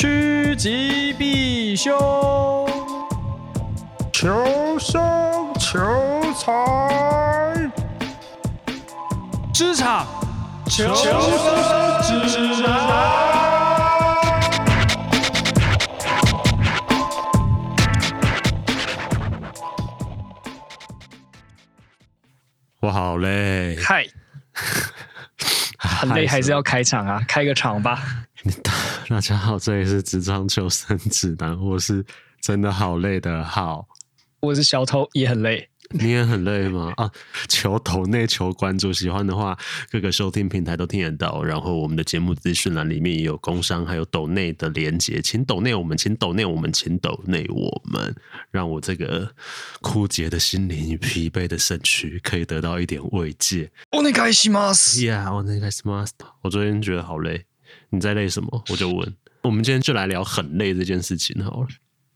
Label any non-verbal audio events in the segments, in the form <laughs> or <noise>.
趋吉避凶，求生求财，职场。求生指南。我好累，嗨，很累还是要开场。啊？开个场。吧。大家好，这里是职场求生指南，我是真的好累的好，我是小偷，也很累。你也很累吗？啊，求抖内求关注，喜欢的话各个收听平台都听得到。然后我们的节目资讯栏里面也有工商还有抖内的连结，请抖内我们，请抖内我们，请抖内我们，让我这个枯竭的心灵与疲惫的身躯可以得到一点慰藉。お愿いします。Yeah，お愿いします。我昨天觉得好累， 你在累什么？我就问。我们今天就来聊很累这件事情好了。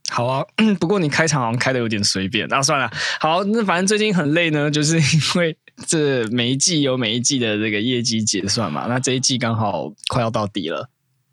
好啊，<clears throat> 不过你开场好像开的有点随便，那、啊、算了。好，那反正最近很累呢，<laughs> 就是因为这每一季有每一季的这个业绩结算嘛。那这一季刚好快要到底了，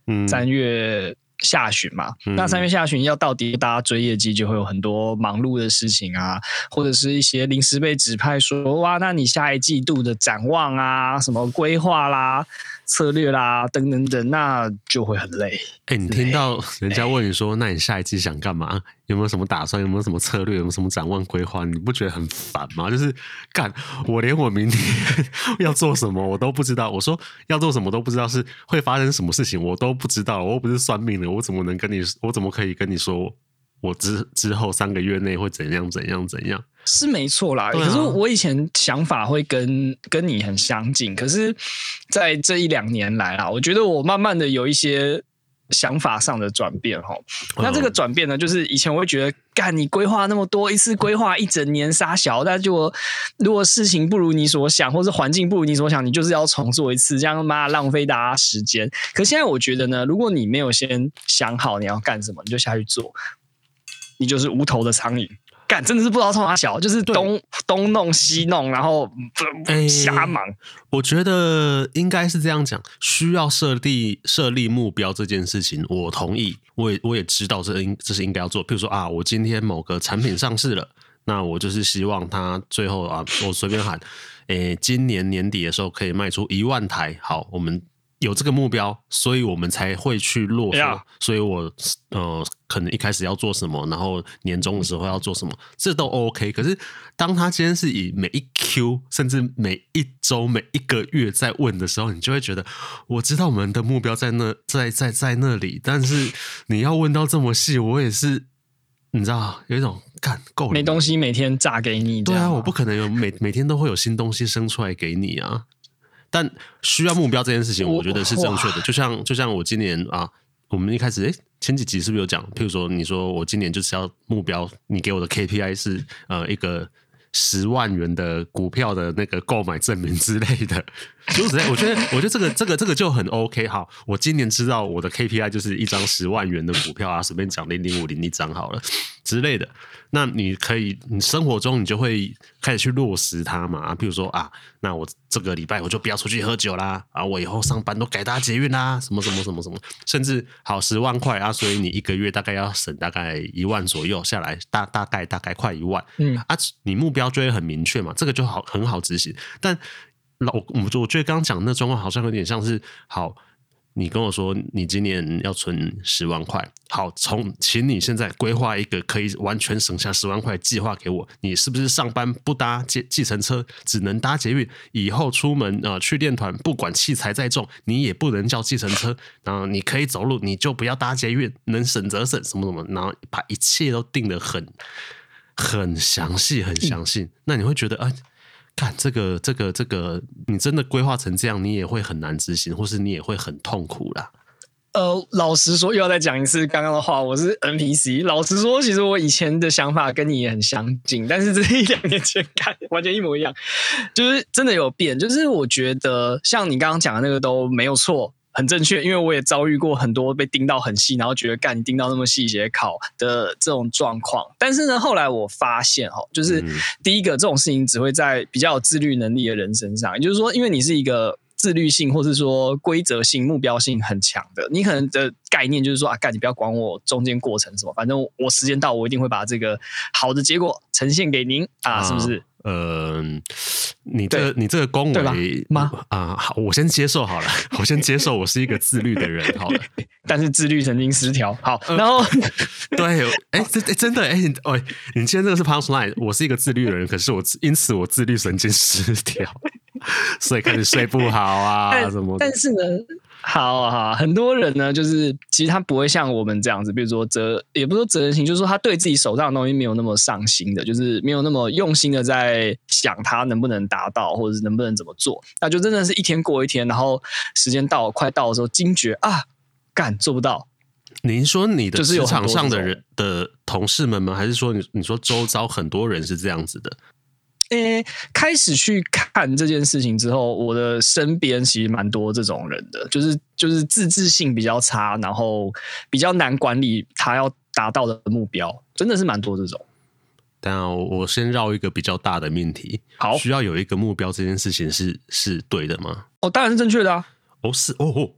嗯，三月下旬嘛。嗯、那三月下旬要到底，大家追业绩就会有很多忙碌的事情啊，或者是一些临时被指派说，哇，那你下一季度的展望啊，什么规划啦。策略啦，等等等，那就会很累。哎、欸，你听到人家问你说，那你下一季想干嘛？有没有什么打算？有没有什么策略？有没有什么展望规划？你不觉得很烦吗？就是干，我连我明天要做什么我都不知道。我说要做什么都不知道，是会发生什么事情我都不知道。我又不是算命的，我怎么能跟你？我怎么可以跟你说？我之之后三个月内会怎样怎样怎样？是没错啦，啊、可是我以前想法会跟跟你很相近，可是，在这一两年来啊，我觉得我慢慢的有一些想法上的转变哈。那这个转变呢，就是以前我会觉得，干你规划那么多，一次规划一整年杀小，但就如果事情不如你所想，或是环境不如你所想，你就是要重做一次，这样妈浪费大家时间。可现在我觉得呢，如果你没有先想好你要干什么，你就下去做，你就是无头的苍蝇。干真的是不知道从哪小，就是东东弄西弄，然后瞎忙、欸。我觉得应该是这样讲，需要设立设立目标这件事情，我同意，我也我也知道这应这是应该要做。譬如说啊，我今天某个产品上市了，那我就是希望它最后啊，我随便喊，诶、欸，今年年底的时候可以卖出一万台。好，我们。有这个目标，所以我们才会去落实。所以我呃，可能一开始要做什么，然后年终的时候要做什么，这都 OK。可是，当他今天是以每一 Q，甚至每一周、每一个月在问的时候，你就会觉得，我知道我们的目标在那，在在在那里，但是你要问到这么细，我也是，你知道，有一种干够了，没东西每天炸给你。对啊，我不可能有每每天都会有新东西生出来给你啊。但需要目标这件事情，我觉得是正确的。就像就像我今年啊，我们一开始诶、欸，前几集是不是有讲？譬如说，你说我今年就是要目标，你给我的 KPI 是呃一个十万元的股票的那个购买证明之类的。<laughs> 说实在，我觉得我觉得这个这个这个就很 OK。好，我今年知道我的 KPI 就是一张十万元的股票啊，随便讲零零五零一张好了之类的。那你可以，你生活中你就会开始去落实它嘛。啊比如说啊，那我这个礼拜我就不要出去喝酒啦，啊，我以后上班都改搭捷运啦，什么什么什么什么，甚至好十万块啊，所以你一个月大概要省大概一万左右下来，大大概大概快一万，嗯啊，你目标就会很明确嘛，这个就好很好执行。但老我我我觉得刚刚讲的那状况好像有点像是好。你跟我说，你今年要存十万块，好，从请你现在规划一个可以完全省下十万块计划给我。你是不是上班不搭计计程车，只能搭捷运？以后出门啊、去练团，不管器材再重，你也不能叫计程车。然后你可以走路，你就不要搭捷运，能省则省，什么什么。然后把一切都定得很很详细，很详细。那你会觉得，啊、看这个，这个，这个，你真的规划成这样，你也会很难执行，或是你也会很痛苦啦。呃，老实说，又要再讲一次刚刚的话，我是 NPC。老实说，其实我以前的想法跟你也很相近，但是这一两年前看完全一模一样，就是真的有变。就是我觉得，像你刚刚讲的那个都没有错。很正确，因为我也遭遇过很多被盯到很细，然后觉得干你盯到那么细节考的这种状况。但是呢，后来我发现哈，就是第一个这种事情只会在比较有自律能力的人身上，也就是说，因为你是一个自律性，或是说规则性、目标性很强的，你可能的概念就是说啊，干你不要管我中间过程什么，反正我时间到，我一定会把这个好的结果呈现给您啊，啊是不是？嗯、呃，你这、你这个恭维吗？啊，好，我先接受好了，<laughs> 我先接受我是一个自律的人 <laughs> 好了，但是自律神经失调。好，然后、呃、对，哎，这真的哎，哦，你今天这个是 punchline，我是一个自律的人，可是我因此我自律神经失调，所以开始睡不好啊 <laughs> 什么。但是呢。好啊，好啊，很多人呢，就是其实他不会像我们这样子，比如说责，也不是说责任心，就是说他对自己手上的东西没有那么上心的，就是没有那么用心的在想他能不能达到，或者是能不能怎么做，那就真的是一天过一天，然后时间到快到的时候惊觉啊，干做不到。您说你的职场上的人的同事们吗？还是说你你说周遭很多人是这样子的？诶、欸，开始去看这件事情之后，我的身边其实蛮多这种人的，就是就是自制性比较差，然后比较难管理他要达到的目标，真的是蛮多这种。但我先绕一个比较大的命题，好，需要有一个目标，这件事情是是对的吗？哦，当然是正确的啊。哦，是哦哦。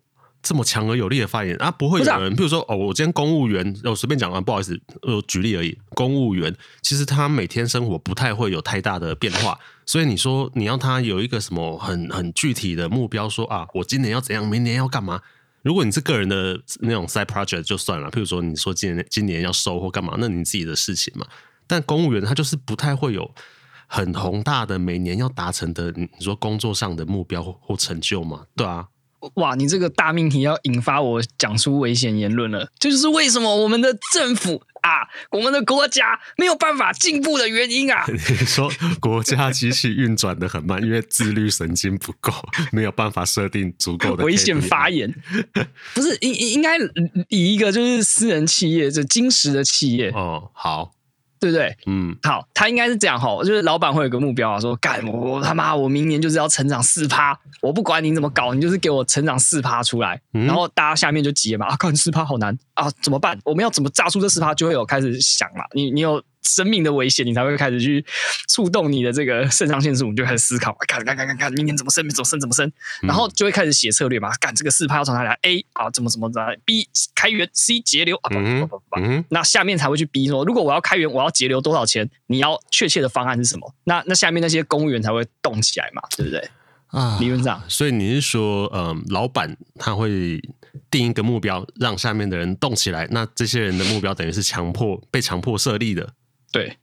这么强而有力的发言啊，不会有人，啊、比如说哦，我今天公务员，我随便讲啊，不好意思，我举例而已。公务员其实他每天生活不太会有太大的变化，所以你说你要他有一个什么很很具体的目标，说啊，我今年要怎样，明年要干嘛？如果你是个人的那种 side project 就算了，譬如说你说今年今年要收或干嘛，那你自己的事情嘛。但公务员他就是不太会有很宏大的每年要达成的，你说工作上的目标或，或成就嘛？对啊。哇，你这个大命题要引发我讲出危险言论了，这就是为什么我们的政府啊，我们的国家没有办法进步的原因啊！<laughs> 你说国家机器运转的很慢，因为自律神经不够，没有办法设定足够的危险发言，不是应应该以一个就是私人企业，就金石的企业哦，好。对不对？嗯，好，他应该是这样哈，就是老板会有个目标啊，说干我他妈，我明年就是要成长四趴，我不管你怎么搞，你就是给我成长四趴出来，嗯、然后大家下面就急了嘛，啊，干四趴好难啊，怎么办？我们要怎么炸出这四趴？就会有开始想嘛，你你有。生命的危险，你才会开始去触动你的这个肾上腺素，你就开始思考，看看看看看，明天怎么升，怎么升，怎么升，然后就会开始写策略嘛。干这个四趴要从哪里来？A 啊，怎么怎么怎么？B 开源，C 节流啊，不不不不不，那下面才会去 B 说，如果我要开源，我要节流多少钱？你要确切的方案是什么？那那下面那些公务员才会动起来嘛，对不对？啊，理论上，所以你是说，嗯、呃，老板他会定一个目标，让下面的人动起来，那这些人的目标等于是强迫被强迫设立的。对，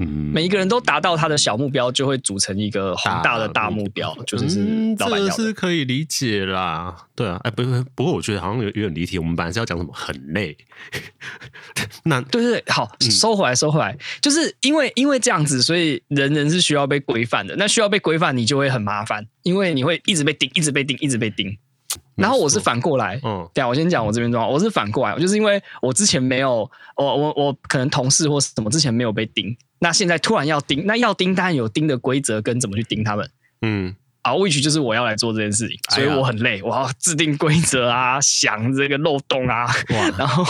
嗯，每一个人都达到他的小目标，就会组成一个宏大的大目标，就是是老板，嗯，这个是可以理解啦。对啊，哎，不不，不过我觉得好像有有点离题。我们本来是要讲什么很累，<laughs> 那对对对，好，收回来，收回来，就是因为因为这样子，所以人人是需要被规范的。那需要被规范，你就会很麻烦，因为你会一直被盯，一直被盯，一直被盯。然后我是反过来，嗯，对啊，我先讲我这边状况，我是反过来，就是因为我之前没有，我我我可能同事或什么之前没有被盯，那现在突然要盯，那要盯当然有盯的规则跟怎么去盯他们，嗯，啊，which 就是我要来做这件事情，所以我很累，我要制定规则啊，<laughs> 想这个漏洞啊，哇，然后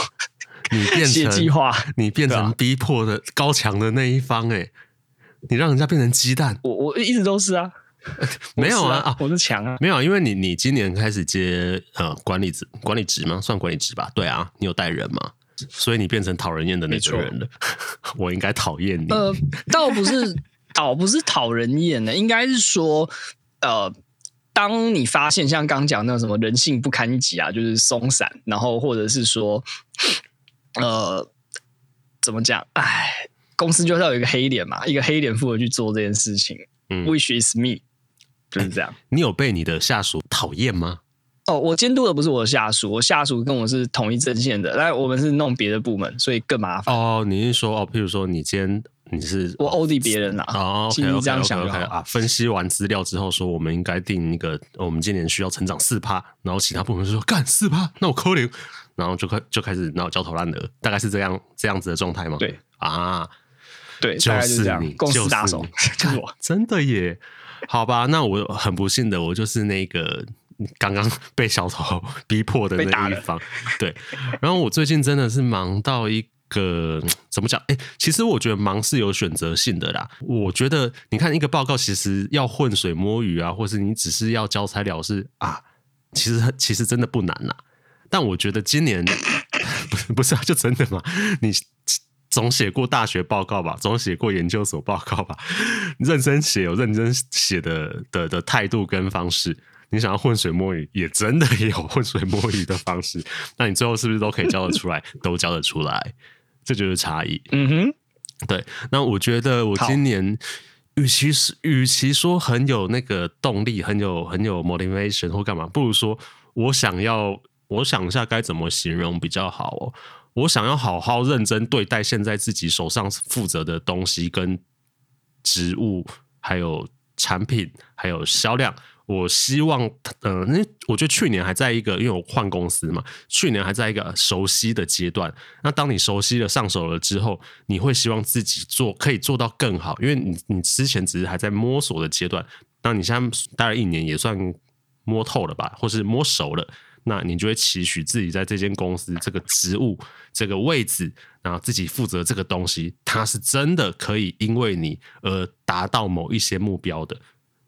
你变 <laughs> 成写计划，你变成逼迫的高强的那一方，哎，你让人家变成鸡蛋，我我一直都是啊。<laughs> 没有啊，啊，我是强啊，没有，因为你你今年开始接呃管理职管理职吗？算管理职吧，对啊，你有带人吗？所以你变成讨人厌的那种人了。<laughs> 我应该讨厌你？呃，倒不是，<laughs> 倒不是讨人厌的，应该是说，呃，当你发现像刚讲那什么人性不堪一击啊，就是松散，然后或者是说，<sniffs> 呃，怎么讲？哎，公司就是要有一个黑脸嘛，一个黑脸负责去做这件事情。嗯，Which is me。就是这样，你有被你的下属讨厌吗？哦，我监督的不是我的下属，我下属跟我是同一阵线的，但我们是弄别的部门，所以更麻烦。哦，你是说哦，譬如说你今天你是我 OD 别人啊？哦，OK OK OK OK 啊，分析完资料之后说我们应该定一个，我们今年需要成长四趴，然后其他部门就说干四趴，那我扣零，然后就开就开始闹焦头烂额，大概是这样这样子的状态吗？对啊，对，就是这样，公司大手 <laughs> 就是我，真的耶。好吧，那我很不幸的，我就是那个刚刚被小偷逼迫的那一方。对，然后我最近真的是忙到一个怎么讲？哎，其实我觉得忙是有选择性的啦。我觉得你看一个报告，其实要浑水摸鱼啊，或是你只是要交差了事啊，其实其实真的不难啦。但我觉得今年 <coughs> 不是不是啊，就真的嘛？你总写过大学报告吧，总写过研究所报告吧，认真写有认真写的的的态度跟方式。你想要浑水摸鱼，也真的也有浑水摸鱼的方式。那你最后是不是都可以交得出来？都交得出来，这就是差异。嗯哼，对。那我觉得我今年，与其是与其说很有那个动力，很有很有 motivation 或干嘛，不如说我想要，我想一下该怎么形容比较好哦。我想要好好认真对待现在自己手上负责的东西跟职务，还有产品，还有销量。我希望，呃，那我觉得去年还在一个，因为我换公司嘛，去年还在一个熟悉的阶段。那当你熟悉了、上手了之后，你会希望自己做，可以做到更好，因为你你之前只是还在摸索的阶段，那你现在待了一年，也算摸透了吧，或是摸熟了，那你就会期许自己在这间公司这个职务、这个位置，然后自己负责这个东西，它是真的可以因为你而达到某一些目标的。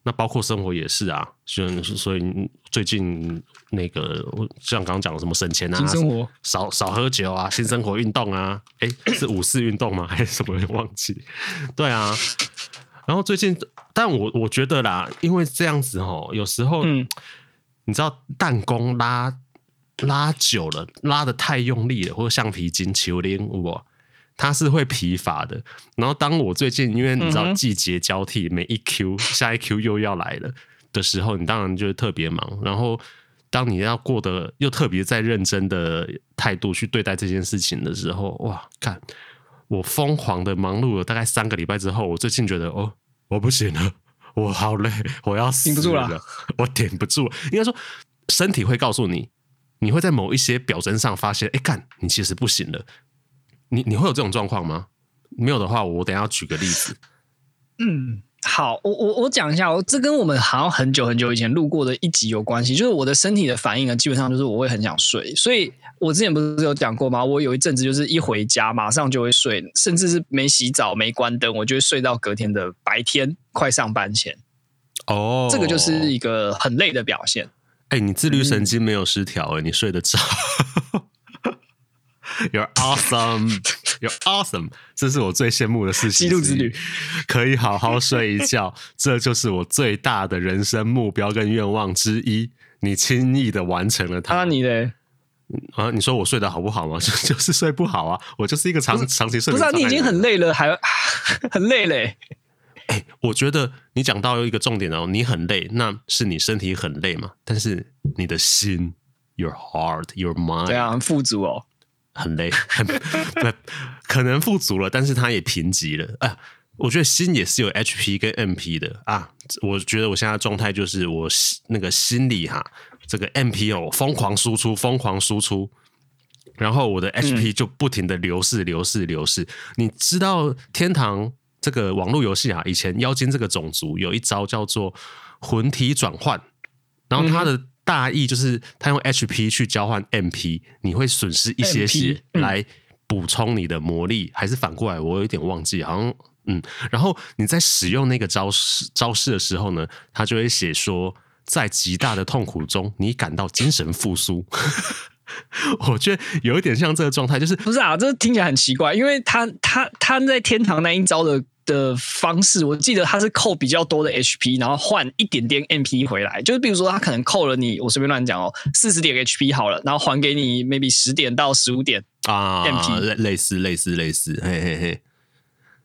那包括生活也是啊，所以所以最近那个像刚刚讲的什么省钱啊，生活少少喝酒啊，新生活运动啊，哎、欸，是五四运动吗？还是什么？忘记。对啊，然后最近，但我我觉得啦，因为这样子哦，有时候，嗯，你知道弹弓拉拉久了，拉的太用力了，或者橡皮筋球连我。它是会疲乏的。然后当我最近因为你知道季节交替，每一 Q 下一 Q 又要来了的时候，你当然就是特别忙。然后当你要过得又特别在认真的态度去对待这件事情的时候，哇，看我疯狂的忙碌了大概三个礼拜之后，我最近觉得哦，我不行了，我好累，我要死不住了，我顶不住。应该说，身体会告诉你，你会在某一些表征上发现，哎，干，你其实不行了。你你会有这种状况吗？没有的话，我等下举个例子。嗯，好，我我我讲一下，我这跟我们好像很久很久以前录过的一集有关系。就是我的身体的反应呢，基本上就是我会很想睡。所以我之前不是有讲过吗？我有一阵子就是一回家马上就会睡，甚至是没洗澡、没关灯，我就会睡到隔天的白天快上班前。哦，这个就是一个很累的表现。哎、欸，你自律神经没有失调哎、欸，你睡得着。You're awesome, you're awesome，这是我最羡慕的事情。记录之旅可以好好睡一觉，这就是我最大的人生目标跟愿望之一。你轻易的完成了它，啊，你嘞？啊，你说我睡得好不好吗？就 <laughs> 就是睡不好啊，我就是一个长长期睡不。不是啊，你已经很累了，还 <laughs> 很累嘞。哎、欸，我觉得你讲到一个重点哦，你很累，那是你身体很累嘛？但是你的心，your heart, your mind，对啊，很富足哦。很累，很可能富足了，但是他也贫瘠了啊！我觉得心也是有 HP 跟 MP 的啊！我觉得我现在状态就是我那个心里哈，这个 MP 哦，疯狂输出，疯狂输出，然后我的 HP 就不停的流逝，流逝，流逝。你知道天堂这个网络游戏啊，以前妖精这个种族有一招叫做魂体转换，然后他的。大意就是他用 HP 去交换 MP，你会损失一些血来补充你的魔力，还是反过来？我有点忘记，好像嗯。然后你在使用那个招式招式的时候呢，他就会写说，在极大的痛苦中，你感到精神复苏。<laughs> 我觉得有一点像这个状态，就是不是啊？这听起来很奇怪，因为他他他在天堂那一招的。的方式，我记得他是扣比较多的 HP，然后换一点点 MP 回来。就是比如说，他可能扣了你，我随便乱讲哦，四十点 HP 好了，然后还给你 maybe 十点到十五点啊 MP，类类似类似类似，嘿嘿嘿。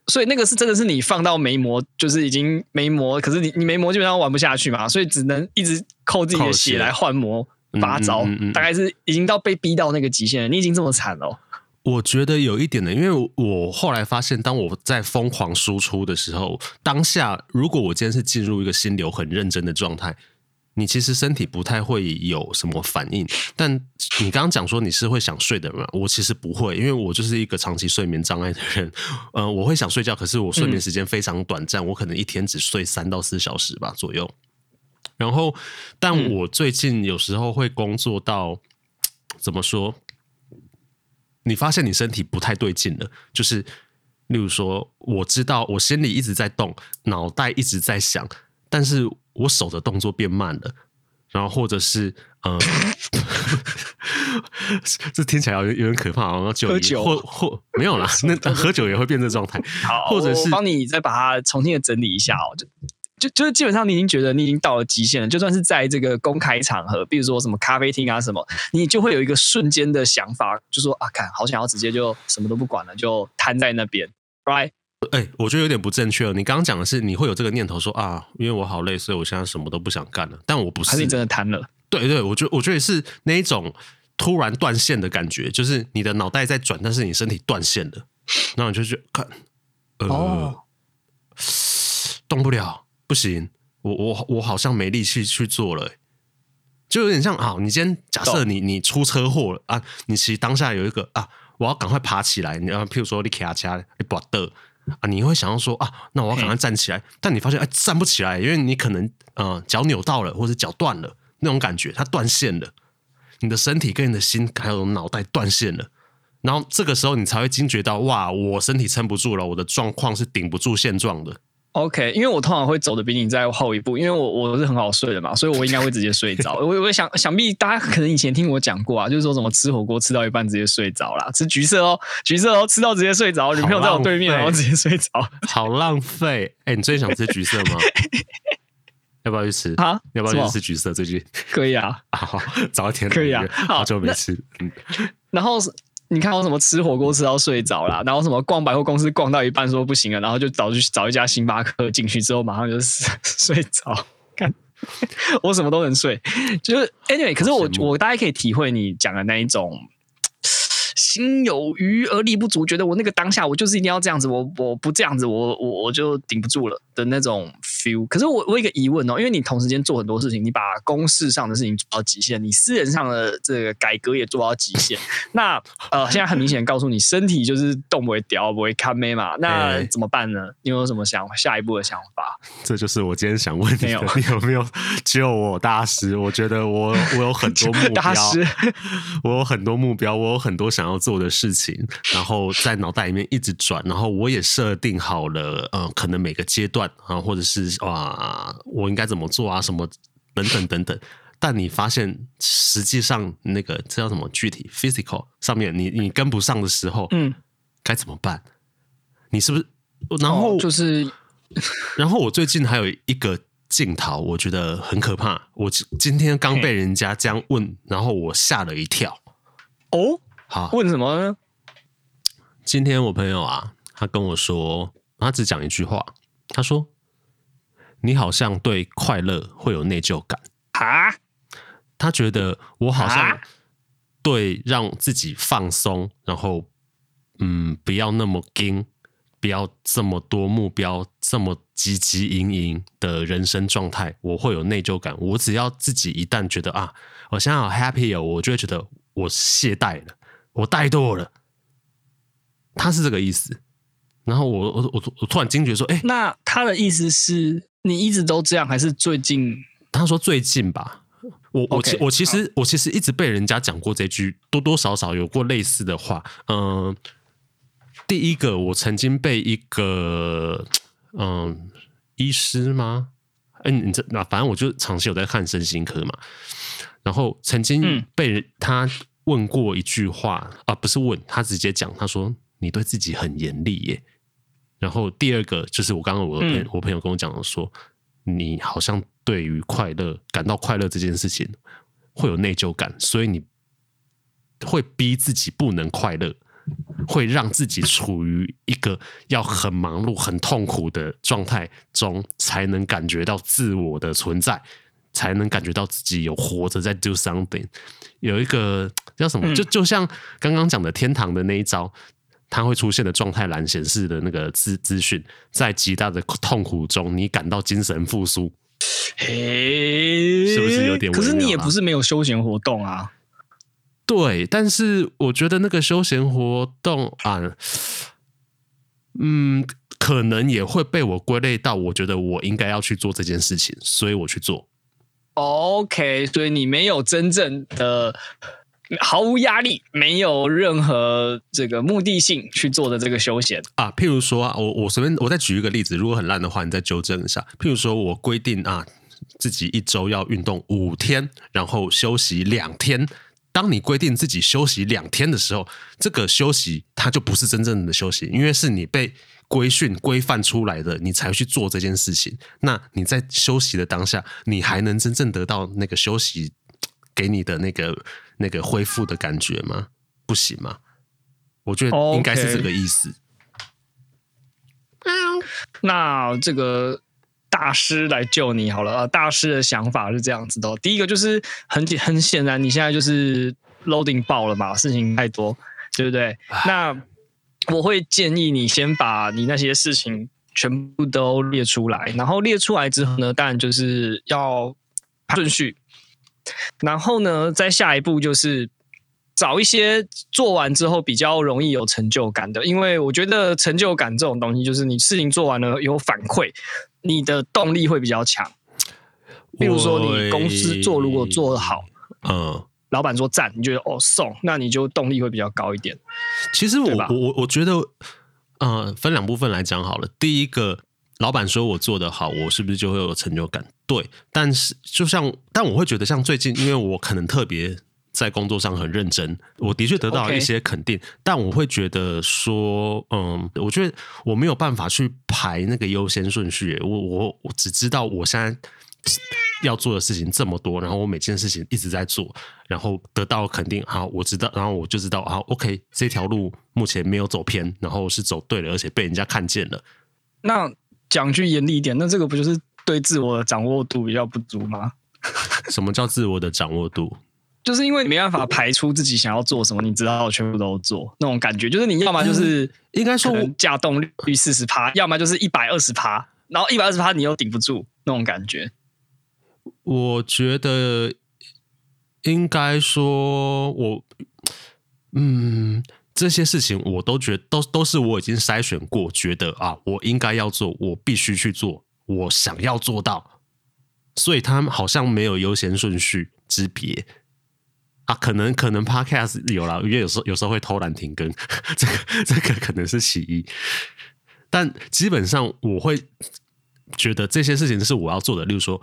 所以那个是真的是你放到没魔，就是已经没魔，可是你你没魔基本上玩不下去嘛，所以只能一直扣自己的血来换魔八招，嗯嗯嗯嗯，大概是已经到被逼到那个极限了。你已经这么惨了。我觉得有一点的，因为我后来发现，当我在疯狂输出的时候，当下如果我今天是进入一个心流很认真的状态，你其实身体不太会有什么反应。但你刚刚讲说你是会想睡的人？我其实不会，因为我就是一个长期睡眠障碍的人。呃，我会想睡觉，可是我睡眠时间非常短暂，我可能一天只睡三到四小时吧左右。然后，但我最近有时候会工作到怎么说？你发现你身体不太对劲了，就是例如说，我知道我心里一直在动，脑袋一直在想，但是我手的动作变慢了，然后或者是嗯，<laughs> 这听起来有有点可怕，好像就喝酒或或没有啦，<laughs> 那喝酒也会变这状态，好，或者是帮你再把它重新的整理一下哦，就。就就是基本上你已经觉得你已经到了极限了，就算是在这个公开场合，比如说什么咖啡厅啊什么，你就会有一个瞬间的想法，就说啊，看好想要直接就什么都不管了，就瘫在那边，right？哎、欸，我觉得有点不正确了。你刚刚讲的是你会有这个念头说啊，因为我好累，所以我现在什么都不想干了。但我不是，还是你真的瘫了？对对，我觉我觉得是那一种突然断线的感觉，就是你的脑袋在转，但是你身体断线了，然后你就去看，呃，哦、动不了，不行。我我我好像没力气去做了，就有点像啊！你今天假设你你出车祸了啊，你其实当下有一个啊，我要赶快爬起来。你要譬如说你卡卡你不得啊，你会想要说啊，那我要赶快站起来。但你发现哎，站不起来，因为你可能呃脚扭到了，或者脚断了那种感觉，它断线了。你的身体跟你的心还有脑袋断线了，然后这个时候你才会惊觉到哇，我身体撑不住了，我的状况是顶不住现状的。OK，因为我通常会走的比你再后一步，因为我我是很好睡的嘛，所以我应该会直接睡着。<laughs> 我我想想必大家可能以前听我讲过啊，就是说什么吃火锅吃到一半直接睡着啦，吃橘色哦，橘色哦，吃到直接睡着，女朋友在我对面然后直接睡着，<laughs> 好浪费。哎、欸，你最近想吃橘色吗？<laughs> 要不要去吃啊？要不要去吃橘色？最近可以啊，好，早一天可以啊，好久没吃，嗯，然后是。你看我什么吃火锅吃到睡着啦，然后什么逛百货公司逛到一半说不行了，然后就找去找一家星巴克进去之后马上就 <laughs> 睡着。看我什么都能睡，就是 anyway，可是我我大概可以体会你讲的那一种。心有余而力不足，觉得我那个当下我就是一定要这样子，我我不这样子，我我我就顶不住了的那种 feel。可是我我有一个疑问哦，因为你同时间做很多事情，你把公事上的事情做到极限，你私人上的这个改革也做到极限。<laughs> 那呃，现在很明显告诉你，身体就是动不会掉，不会看没嘛。<laughs> 那怎么办呢？你有什么想下一步的想法？这就是我今天想问你的，没有你有没有救我大师？我觉得我我有很多目标，<laughs> 大师我有很多目标，我有很多想要做的事情，然后在脑袋里面一直转，然后我也设定好了，呃，可能每个阶段啊，或者是啊，我应该怎么做啊，什么等等等等。但你发现实际上那个这叫什么具体 physical 上面你，你你跟不上的时候，嗯，该怎么办？你是不是？然后、哦、就是，然后我最近还有一个镜头，我觉得很可怕。我今天刚被人家这样问，然后我吓了一跳。哦。好，问什么呢？今天我朋友啊，他跟我说，他只讲一句话，他说：“你好像对快乐会有内疚感啊？”他觉得我好像对让自己放松，然后嗯，不要那么紧，不要这么多目标，这么汲汲营营的人生状态，我会有内疚感。我只要自己一旦觉得啊，我现在好 happy 哦，我就会觉得我懈怠了。我怠惰了，他是这个意思。然后我我我我突然惊觉说，哎，那他的意思是你一直都这样，还是最近？他说最近吧。我我其我其实我其实一直被人家讲过这句，多多少少有过类似的话。嗯，第一个我曾经被一个嗯医师吗？哎，你这那反正我就长期有在看身心科嘛。然后曾经被人他。问过一句话啊，不是问他直接讲，他说你对自己很严厉耶。然后第二个就是我刚刚我朋、嗯、我朋友跟我讲的说，你好像对于快乐感到快乐这件事情会有内疚感，所以你会逼自己不能快乐，会让自己处于一个要很忙碌、很痛苦的状态中，才能感觉到自我的存在。才能感觉到自己有活着在 do something，有一个叫什么？就就像刚刚讲的天堂的那一招，它会出现的状态栏显示的那个资资讯，在极大的痛苦中，你感到精神复苏。嘿，是不是有点？可是你也不是没有休闲活动啊。对，但是我觉得那个休闲活动啊，嗯，可能也会被我归类到，我觉得我应该要去做这件事情，所以我去做。OK，所以你没有真正的毫无压力，没有任何这个目的性去做的这个休闲啊。譬如说啊，我我随便我再举一个例子，如果很烂的话，你再纠正一下。譬如说我规定啊，自己一周要运动五天，然后休息两天。当你规定自己休息两天的时候，这个休息它就不是真正的休息，因为是你被规训规范出来的，你才去做这件事情。那你在休息的当下，你还能真正得到那个休息给你的那个那个恢复的感觉吗？不行吗？我觉得应该是这个意思。Okay. 那这个。大师来救你好了啊！大师的想法是这样子的，第一个就是很很显然，你现在就是 loading 爆了嘛，事情太多，对不对？那我会建议你先把你那些事情全部都列出来，然后列出来之后呢，当然就是要顺序，然后呢，再下一步就是找一些做完之后比较容易有成就感的，因为我觉得成就感这种东西，就是你事情做完了有反馈。你的动力会比较强，比如说你公司做如果做得好，嗯，老板说赞，你觉得哦送，那你就动力会比较高一点。其实我我我觉得，呃，分两部分来讲好了。第一个，老板说我做得好，我是不是就会有成就感？对，但是就像，但我会觉得像最近，因为我可能特别。在工作上很认真，我的确得到了一些肯定.但我会觉得说，嗯，我觉得我没有办法去排那个优先顺序。我我我只知道我现在要做的事情这么多，然后我每件事情一直在做，然后得到肯定。好，我知道，然后我就知道，好，OK，这条路目前没有走偏，然后是走对了，而且被人家看见了。那讲句严厉一点，那这个不就是对自我的掌握度比较不足吗？<laughs> 什么叫自我的掌握度？就是因为你没办法排出自己想要做什么，你知道全部都做那种感觉，就是你要么就是应该说稼动率四十趴，要么就是一百二十趴，然后一百二十趴你又顶不住那种感觉。我觉得应该说我，嗯，这些事情我都觉得都都是我已经筛选过，觉得啊，我应该要做，我必须去做，我想要做到，所以他们好像没有优先顺序之别。啊，可能可能 Podcast 有了，因为有时候有时候会偷懒停更，这个这个可能是其一。但基本上我会觉得这些事情是我要做的，例如说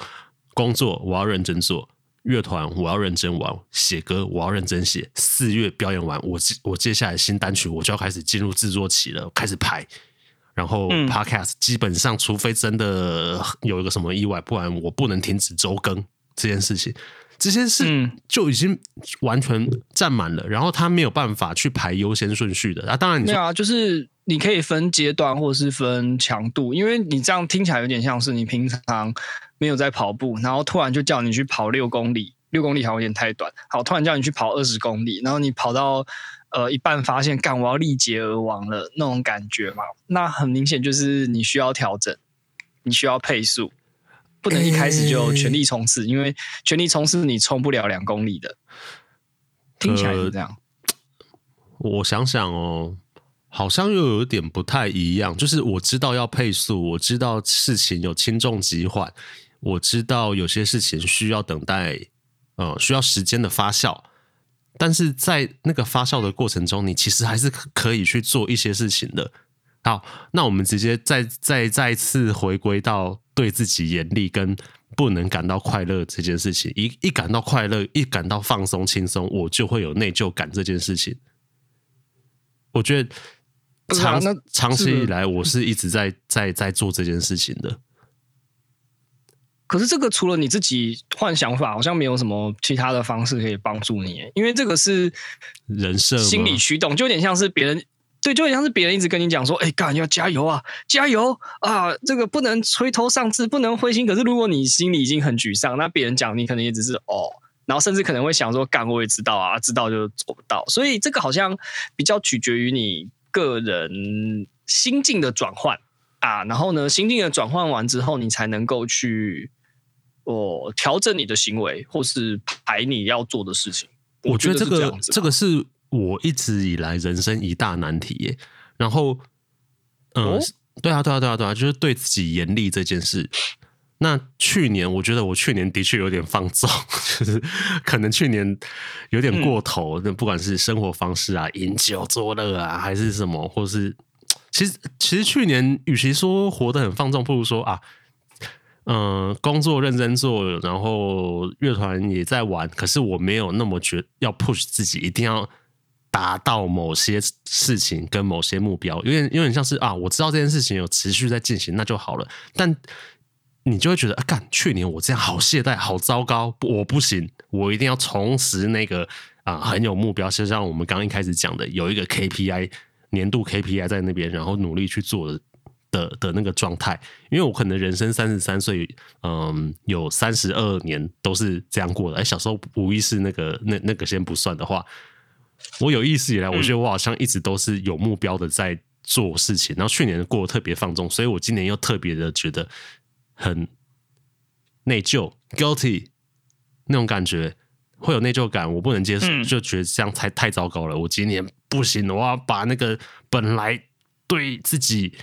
工作我要认真做，乐团我要认真玩，写歌我要认真写。四月表演完，我接我接下来新单曲我就要开始进入制作期了，开始排。然后 Podcast 基本上，除非真的有一个什么意外，不然我不能停止周更这件事情。这些事就已经完全占满了，嗯、然后他没有办法去排优先顺序的。啊，当然没有啊，就是你可以分阶段或者是分强度，因为你这样听起来有点像是你平常没有在跑步，然后突然就叫你去跑六公里，六公里好像有点太短，好，突然叫你去跑二十公里，然后你跑到呃一半发现，干，我要力竭而亡了那种感觉嘛，那很明显就是你需要调整，你需要配速。不能一开始就全力冲刺，欸、因为全力冲刺你冲不了两公里的。听起来是这样。我想想哦，好像又有点不太一样。就是我知道要配速，我知道事情有轻重急缓，我知道有些事情需要等待，呃，需要时间的发酵。但是在那个发酵的过程中，你其实还是可以去做一些事情的。好，那我们直接再再再次回归到。对自己严厉跟不能感到快乐这件事情，一一感到快乐，一感到放松轻松，我就会有内疚感这件事情。我觉得长、啊、长期以来，我是一直在在在做这件事情的。可是这个除了你自己换想法，好像没有什么其他的方式可以帮助你，因为这个是人设心理驱动，就有点像是别人。对，就好像是别人一直跟你讲说：“哎，干，要加油啊，加油啊！这个不能垂头丧气，不能灰心。可是如果你心里已经很沮丧，那别人讲你可能也只是哦，然后甚至可能会想说：干，我也知道啊，知道就做不到。所以这个好像比较取决于你个人心境的转换啊。然后呢，心境的转换完之后，你才能够去哦调整你的行为，或是排你要做的事情。我觉得这个这，这个是。我一直以来人生一大难题耶，然后，嗯，哦、对啊，对啊，对啊，对啊，就是对自己严厉这件事，那去年我觉得我去年的确有点放纵，<laughs> 就是可能去年有点过头，那、嗯、不管是生活方式啊、饮酒作乐啊，还是什么，或是其实其实去年与其说活得很放纵，不如说啊，嗯、工作认真做，然后乐团也在玩，可是我没有那么觉要 push 自己一定要。达到某些事情跟某些目标，有点有点像是啊，我知道这件事情有持续在进行，那就好了。但你就会觉得啊，干，去年我这样好懈怠，好糟糕，我不行，我一定要重拾那个啊很有目标，就像我们刚刚一开始讲的，有一个 KPI 年度 KPI 在那边，然后努力去做的的的那个状态。因为我可能人生三十三岁，嗯，有三十二年都是这样过的。哎，小时候无意识那个那那个先不算的话。我有意识以来，我觉得我好像一直都是有目标的在做事情。然后去年过得特别放纵，所以我今年又特别的觉得很内疚，guilty 那种感觉，会有内疚感，我不能接受，就觉得这样太太糟糕了。我今年不行了，我要把那个本来对自己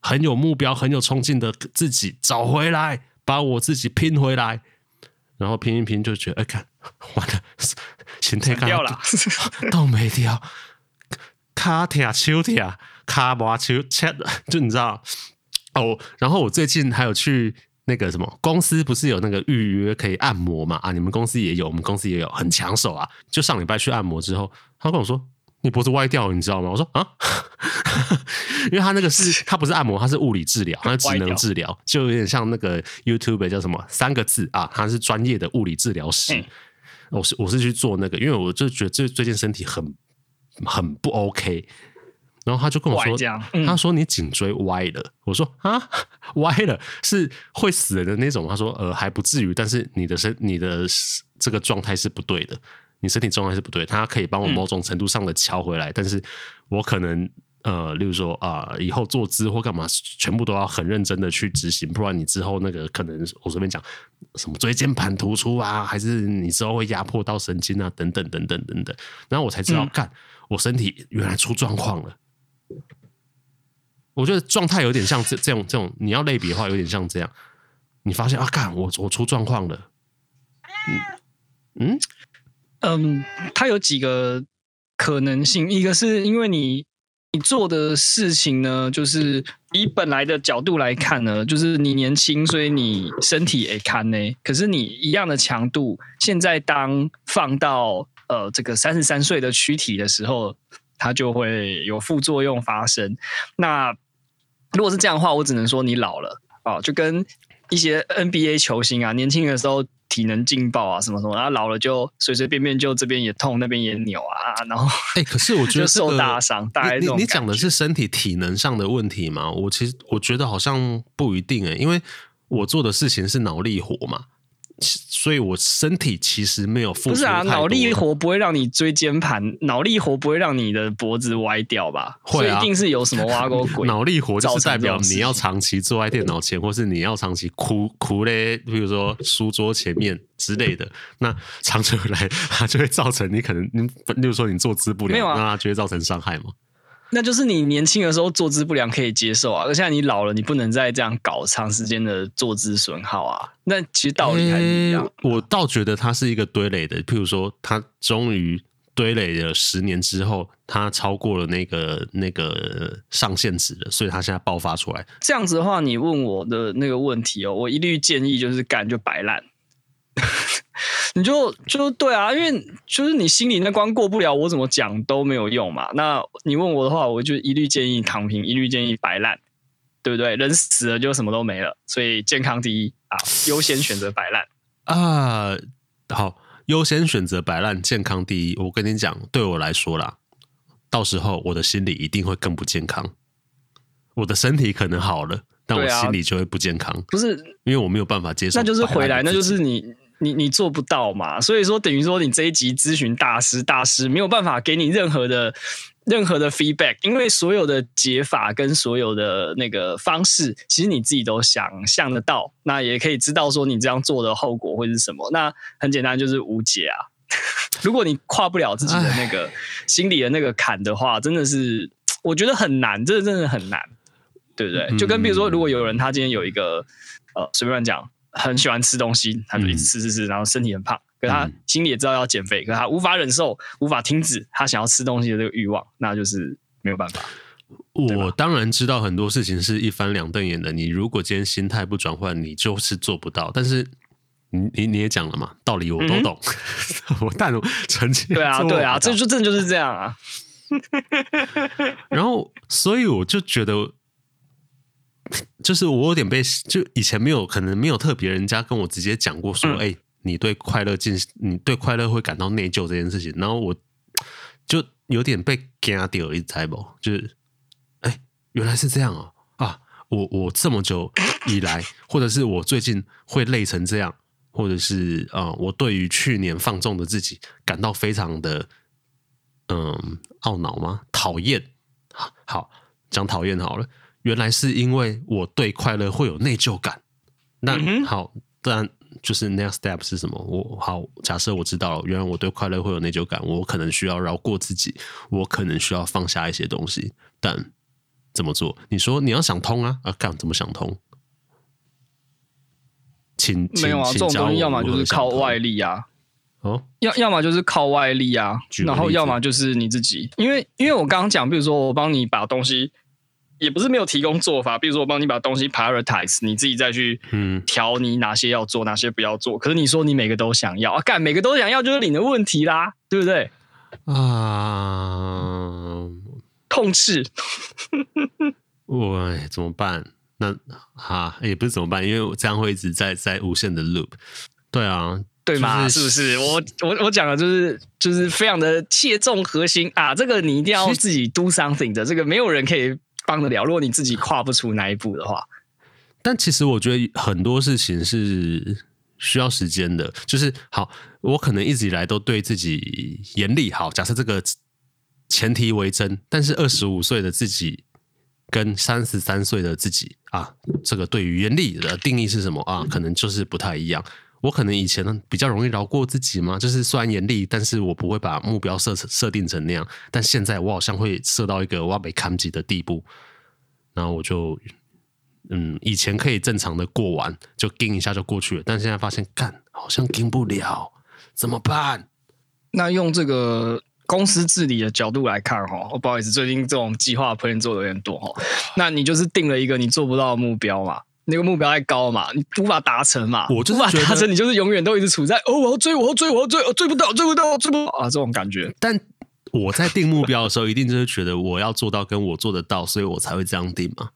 很有目标、很有冲劲的自己找回来，把我自己拼回来。然后拼一拼，就觉得哎，看完了，<laughs> 心态掉了，<laughs> 都没掉，卡铁秋铁卡巴秋切，就你知道哦。然后我最近还有去那个什么公司，不是有那个预约可以按摩嘛？啊，你们公司也有，我们公司也有，很抢手啊。就上礼拜去按摩之后，他跟我说。你脖子歪掉了，你知道吗？我说啊，<laughs> 因为他那个是，<laughs> 他不是按摩，他是物理治疗，他是职能治疗，就有点像那个 YouTube 叫什么三个字啊，他是专业的物理治疗师。我是我是去做那个，因为我就觉得这最近身体很很不 OK，然后他就跟我说，他说你颈椎歪了，我说啊，<laughs> 歪了是会死人的那种，他说呃还不至于，但是你的身你的这个状态是不对的。你身体状态是不对，他可以帮我某种程度上的敲回来，嗯、但是我可能呃，例如说啊、呃，以后坐姿或干嘛，全部都要很认真的去执行，不然你之后那个可能我随便讲什么椎间盘突出啊，还是你之后会压迫到神经啊，等等等等等等，然后我才知道，干、嗯、我身体原来出状况了。我觉得状态有点像这这种这种，你要类比的话，有点像这样，你发现啊，干我我出状况了，嗯。嗯嗯，它有几个可能性，一个是因为你你做的事情呢，就是以本来的角度来看呢，就是你年轻，所以你身体也堪呢。可是你一样的强度，现在当放到呃这个三十三岁的躯体的时候，它就会有副作用发生。那如果是这样的话，我只能说你老了啊，就跟一些 NBA 球星啊，年轻的时候。体能劲爆啊，什么什么，然后老了就随随便便就这边也痛，那边也扭啊，然后哎、欸，可是我觉得、这个、受大伤，大概你你讲的是身体体能上的问题吗？我其实我觉得好像不一定哎、欸，因为我做的事情是脑力活嘛。所以，我身体其实没有付出。不是啊，脑力活不会让你椎间盘，脑力活不会让你的脖子歪掉吧？会啊，一定是有什么挖沟鬼。脑力活就是代表你要长期坐在电脑前，或是你要长期哭哭嘞，比如说书桌前面之类的。那长久来，它就会造成你可能，你例如说你坐姿不良，啊、那它就会造成伤害嘛。那就是你年轻的时候坐姿不良可以接受啊，而现在你老了，你不能再这样搞长时间的坐姿损耗啊。那其实道理还是一样。我倒觉得它是一个堆垒的，譬如说，它终于堆垒了十年之后，它超过了那个那个上限值了，所以它现在爆发出来。这样子的话，你问我的那个问题哦，我一律建议就是干就摆烂。你就就对啊，因为就是你心里那关过不了，我怎么讲都没有用嘛。那你问我的话，我就一律建议躺平，一律建议摆烂，对不对？人死了就什么都没了，所以健康第一啊，优先选择摆烂啊。好，优先选择摆烂，健康第一。我跟你讲，对我来说啦，到时候我的心理一定会更不健康。我的身体可能好了，但我心里就会不健康。啊、不是因为我没有办法接受，那就是回来，那就是你。你你做不到嘛？所以说等于说你这一集咨询大师，大师没有办法给你任何的任何的 feedback，因为所有的解法跟所有的那个方式，其实你自己都想象得到，那也可以知道说你这样做的后果会是什么。那很简单，就是无解啊。<laughs> 如果你跨不了自己的那个心里的那个坎的话，真的是我觉得很难，这真的很难，对不对？就跟比如说，如果有人他今天有一个。呃随便乱讲，很喜欢吃东西，他就一直吃吃吃，然后身体很胖。可他心里也知道要减肥，可他无法忍受，无法停止他想要吃东西的这个欲望，那就是没有办法。我当然知道很多事情是一翻两瞪眼的，你如果今天心态不转换，你就是做不到。但是你你你也讲了嘛，道理我都懂，嗯、<laughs> 我但成绩对啊对啊，这就这就是这样啊。<laughs> 然后，所以我就觉得，就是我有点被，就以前没有可能没有特别人家跟我直接讲过说，哎、嗯欸，你对快乐进，你对快乐会感到内疚这件事情。然后我就有点被惊掉一猜不，就是哎。原来是这样哦！啊，我我这么久以来，或者是我最近会累成这样，或者是啊、呃，我对于去年放纵的自己感到非常的嗯懊恼吗？讨厌？好，讲讨厌好了。原来是因为我对快乐会有内疚感。那、嗯、好，当然就是 next step 是什么？我好，假设我知道了，原来我对快乐会有内疚感，我可能需要饶过自己，我可能需要放下一些东西，但。怎么做？你说你要想通啊啊！干怎么想通？请没有啊，这种东西要么就是靠外力啊，哦，要要么就是靠外力啊，然后要么就是你自己。因为因为我刚刚讲，比如说我帮你把东西，也不是没有提供做法，比如说我帮你把东西 prioritize，你自己再去嗯调你哪些要做，哪些不要做。可是你说你每个都想要啊，干每个都想要就是你的问题啦，对不对？啊。痛斥，<laughs> 喂，怎么办？那哈也不是怎么办，因为我这样会一直在在无限的 loop。对啊，对吗？就是、是不是？我我我讲的就是就是非常的切中核心啊！这个你一定要自己 do something 的，这个没有人可以帮得了。如果你自己跨不出那一步的话，但其实我觉得很多事情是需要时间的。就是好，我可能一直以来都对自己严厉。好，假设这个。前提为真，但是二十五岁的自己跟三十三岁的自己啊，这个对于严厉的定义是什么啊？可能就是不太一样。我可能以前比较容易饶过自己嘛，就是虽然严厉，但是我不会把目标设设定成那样。但现在我好像会设到一个我要被看级的地步，然后我就嗯，以前可以正常的过完，就盯一下就过去了，但现在发现干好像盯不了，怎么办？那用这个。公司治理的角度来看，哈，不好意思，最近这种计划 plan 做的有点多，哈。那你就是定了一个你做不到的目标嘛？那个目标太高嘛，你无法达成嘛？我就是无法达成，你就是永远都一直处在哦，我要追，我要追，我要追，我追不到，追不到，追不到啊，这种感觉。但我在定目标的时候，一定就是觉得我要做到，跟我做得到，所以我才会这样定嘛。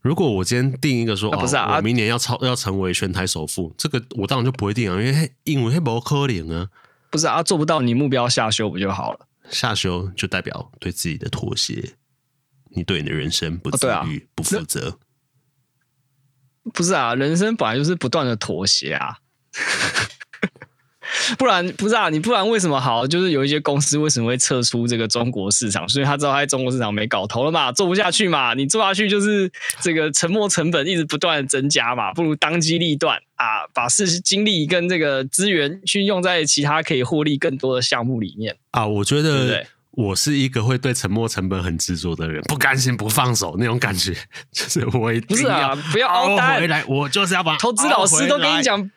如果我今天定一个说，不是啊，我明年要超要成为全台首富，这个我当然就不会定啊，因为因为不可能啊。不是啊，做不到，你目标下修不就好了？下修就代表对自己的妥协，你对你的人生不自律、哦啊、不负责。不是啊，人生本来就是不断的妥协啊，<laughs> 不然不是啊，你不然为什么好？就是有一些公司为什么会撤出这个中国市场？所以他知道他在中国市场没搞头了嘛，做不下去嘛。你做下去就是这个沉没成本一直不断的增加嘛，不如当机立断啊，把事精力跟这个资源去用在其他可以获利更多的项目里面。啊，我觉得我是一个会对沉没成本很执着的人，不甘心不放手那种感觉，就是我一定要不是啊，不要熬单回来，我就是要把投资老师都跟你讲，